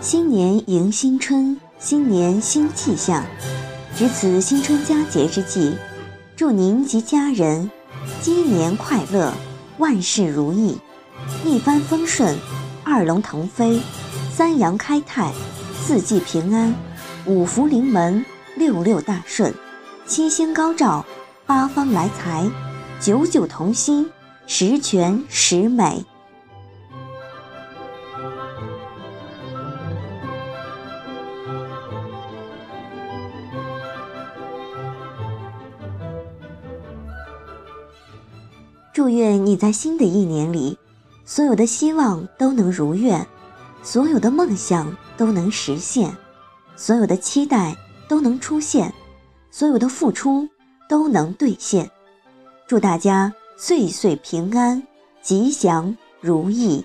新年迎新春，新年新气象。值此新春佳节之际，祝您及家人鸡年快乐，万事如意，一帆风顺，二龙腾飞，三阳开泰，四季平安，五福临门，六六大顺，七星高照，八方来财，九九同心，十全十美。祝愿你在新的一年里，所有的希望都能如愿，所有的梦想都能实现，所有的期待都能出现，所有的付出都能兑现。祝大家岁岁平安，吉祥如意。